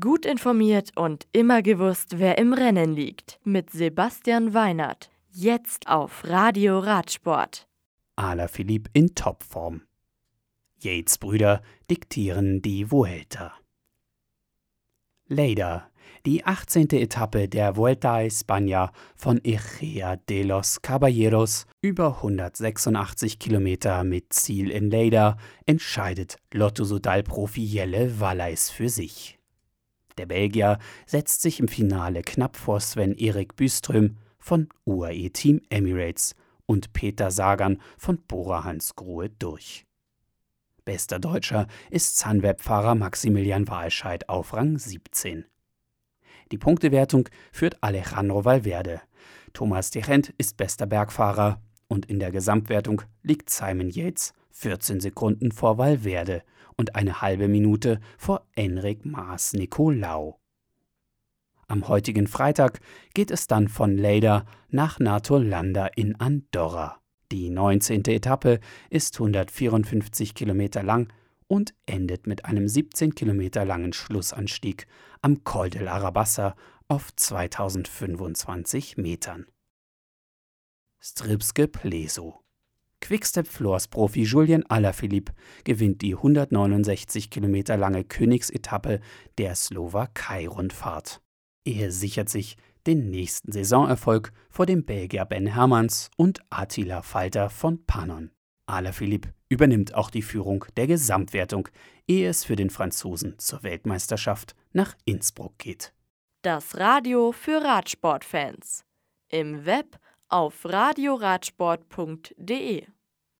Gut informiert und immer gewusst, wer im Rennen liegt. Mit Sebastian Weinert. Jetzt auf Radio Radsport. Ala Philipp in Topform. Yates Brüder diktieren die Vuelta. Leida, die 18. Etappe der Vuelta a España von Echea de los Caballeros, über 186 Kilometer mit Ziel in Leida, entscheidet Lotto-Sudal-Profi Jelle Wallais für sich. Der Belgier setzt sich im Finale knapp vor Sven-Erik Büström von UAE Team Emirates und Peter Sagan von Bora Hansgrohe durch. Bester Deutscher ist Sunweb-Fahrer Maximilian Walscheid auf Rang 17. Die Punktewertung führt Alejandro Valverde. Thomas Dechent ist bester Bergfahrer und in der Gesamtwertung liegt Simon Yates 14 Sekunden vor Valverde und eine halbe Minute vor Enric Maas Nicolau. Am heutigen Freitag geht es dann von Lleida nach Natolanda in Andorra. Die 19. Etappe ist 154 Kilometer lang und endet mit einem 17 Kilometer langen Schlussanstieg am Col de la Rabassa auf 2025 Metern. Stripske Pleso Quickstep Floors Profi Julien Alaphilippe gewinnt die 169 Kilometer lange Königsetappe der Slowakei-Rundfahrt. Er sichert sich den nächsten Saisonerfolg vor dem Belgier Ben Hermans und Attila Falter von Panon. Alaphilippe übernimmt auch die Führung der Gesamtwertung, ehe es für den Franzosen zur Weltmeisterschaft nach Innsbruck geht. Das Radio für Radsportfans. Im Web auf radioradsport.de